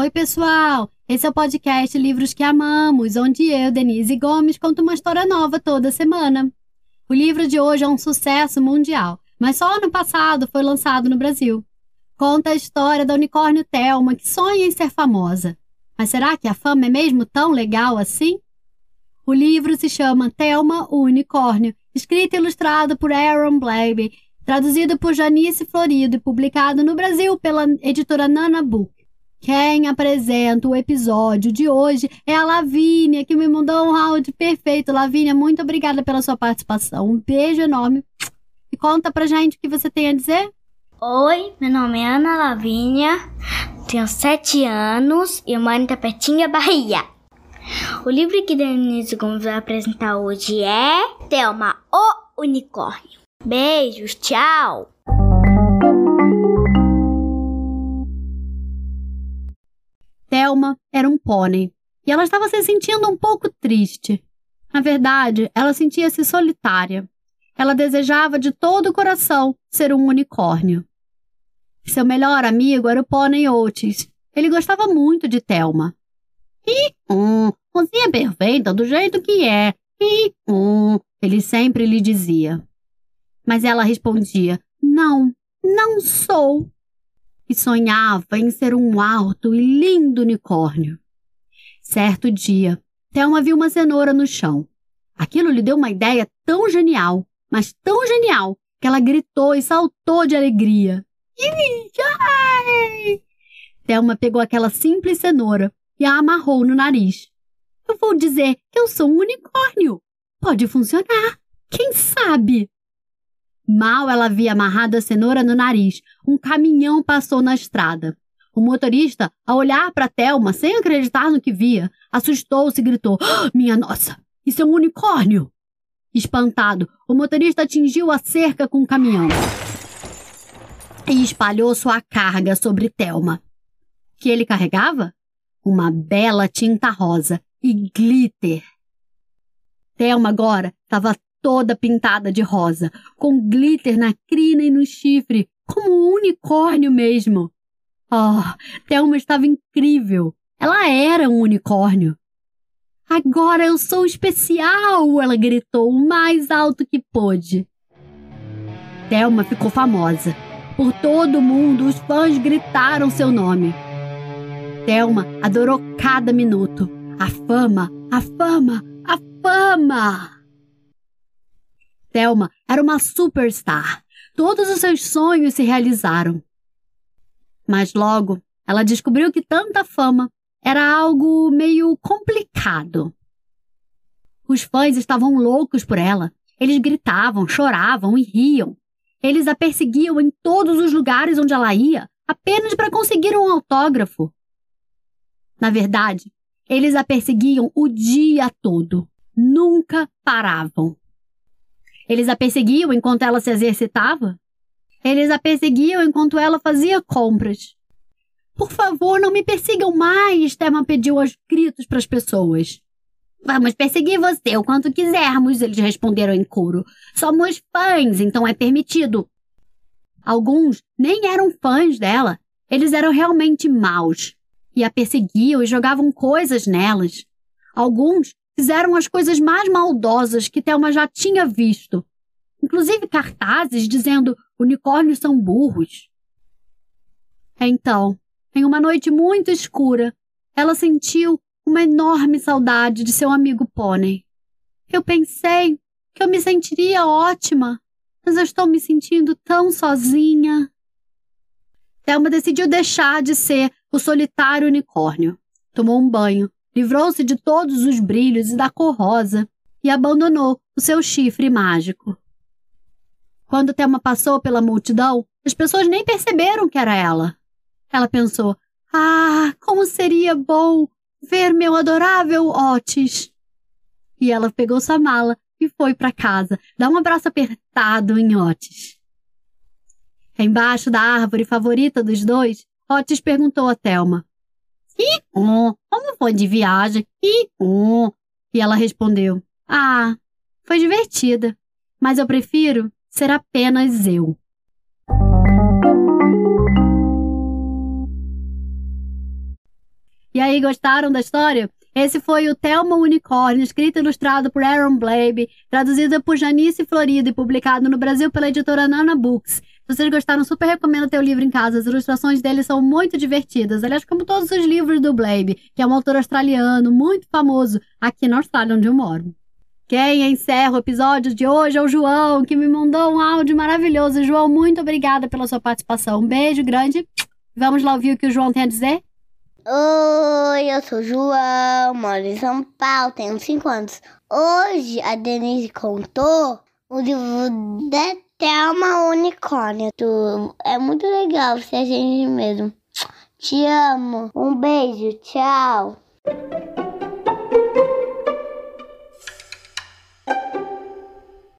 Oi, pessoal! Esse é o podcast Livros que Amamos, onde eu, Denise Gomes, conto uma história nova toda semana. O livro de hoje é um sucesso mundial, mas só ano passado foi lançado no Brasil. Conta a história da unicórnio Thelma, que sonha em ser famosa. Mas será que a fama é mesmo tão legal assim? O livro se chama Thelma, o Unicórnio, escrito e ilustrado por Aaron Blabey, traduzido por Janice Florido e publicado no Brasil pela editora Nana Book. Quem apresenta o episódio de hoje é a Lavínia, que me mandou um áudio perfeito. Lavínia, muito obrigada pela sua participação. Um beijo enorme. E conta pra gente o que você tem a dizer. Oi, meu nome é Ana Lavínia, tenho sete anos e moro em Tapetinha, Bahia. O livro que Denise Gomes vai apresentar hoje é Thelma, o Unicórnio. Beijos, tchau! Thelma era um pônei e ela estava se sentindo um pouco triste. Na verdade, ela sentia-se solitária. Ela desejava de todo o coração ser um unicórnio. Seu melhor amigo era o pônei Otis. Ele gostava muito de Thelma. E um, você é perfeita do jeito que é. E um, ele sempre lhe dizia. Mas ela respondia: Não, não sou e sonhava em ser um alto e lindo unicórnio. Certo dia, Thelma viu uma cenoura no chão. Aquilo lhe deu uma ideia tão genial, mas tão genial, que ela gritou e saltou de alegria. Thelma pegou aquela simples cenoura e a amarrou no nariz. Eu vou dizer que eu sou um unicórnio. Pode funcionar. Quem sabe? Mal ela havia amarrado a cenoura no nariz, um caminhão passou na estrada. O motorista, ao olhar para Thelma sem acreditar no que via, assustou-se e gritou: oh, Minha nossa, isso é um unicórnio! Espantado, o motorista atingiu a cerca com o caminhão e espalhou sua carga sobre Thelma. Que ele carregava? Uma bela tinta rosa e glitter. Thelma agora estava toda pintada de rosa, com glitter na crina e no chifre, como um unicórnio mesmo. Oh, Thelma estava incrível. Ela era um unicórnio. Agora eu sou especial! Ela gritou o mais alto que pôde. Thelma ficou famosa. Por todo mundo, os fãs gritaram seu nome. Thelma adorou cada minuto. A fama, a fama, a fama! Thelma era uma superstar. Todos os seus sonhos se realizaram. Mas logo ela descobriu que tanta fama era algo meio complicado. Os fãs estavam loucos por ela. Eles gritavam, choravam e riam. Eles a perseguiam em todos os lugares onde ela ia, apenas para conseguir um autógrafo. Na verdade, eles a perseguiam o dia todo. Nunca paravam. Eles a perseguiam enquanto ela se exercitava? Eles a perseguiam enquanto ela fazia compras. Por favor, não me persigam mais, Thelma pediu aos gritos para as pessoas. Vamos perseguir você o quanto quisermos, eles responderam em coro. Somos fãs, então é permitido. Alguns nem eram fãs dela. Eles eram realmente maus. E a perseguiam e jogavam coisas nelas. Alguns fizeram as coisas mais maldosas que Thelma já tinha visto. Inclusive cartazes dizendo unicórnios são burros. Então, em uma noite muito escura, ela sentiu uma enorme saudade de seu amigo pônei. Eu pensei que eu me sentiria ótima, mas eu estou me sentindo tão sozinha. Thelma decidiu deixar de ser o solitário unicórnio. Tomou um banho livrou-se de todos os brilhos e da cor rosa e abandonou o seu chifre mágico. Quando Thelma passou pela multidão, as pessoas nem perceberam que era ela. Ela pensou: Ah, como seria bom ver meu adorável Otis! E ela pegou sua mala e foi para casa, dar um abraço apertado em Otis. Embaixo da árvore favorita dos dois, Otis perguntou a Thelma: e foi de viagem? E um. E ela respondeu: Ah, foi divertida, mas eu prefiro ser apenas eu. E aí, gostaram da história? Esse foi o Thelma Unicórnio, escrito e ilustrado por Aaron Blabe, traduzido por Janice Florida e publicado no Brasil pela editora Nana Books. Se vocês gostaram, super recomendo ter o livro em casa. As ilustrações dele são muito divertidas. Aliás, como todos os livros do Blabe, que é um autor australiano muito famoso aqui na Austrália, onde eu moro. Quem encerra o episódio de hoje é o João, que me mandou um áudio maravilhoso. João, muito obrigada pela sua participação. Um beijo grande. Vamos lá ouvir o que o João tem a dizer? Oi, eu sou o João, moro em São Paulo, tenho 5 anos. Hoje a Denise contou o livro da Thelma Unicórnio. É muito legal ser a gente mesmo. Te amo. Um beijo, tchau.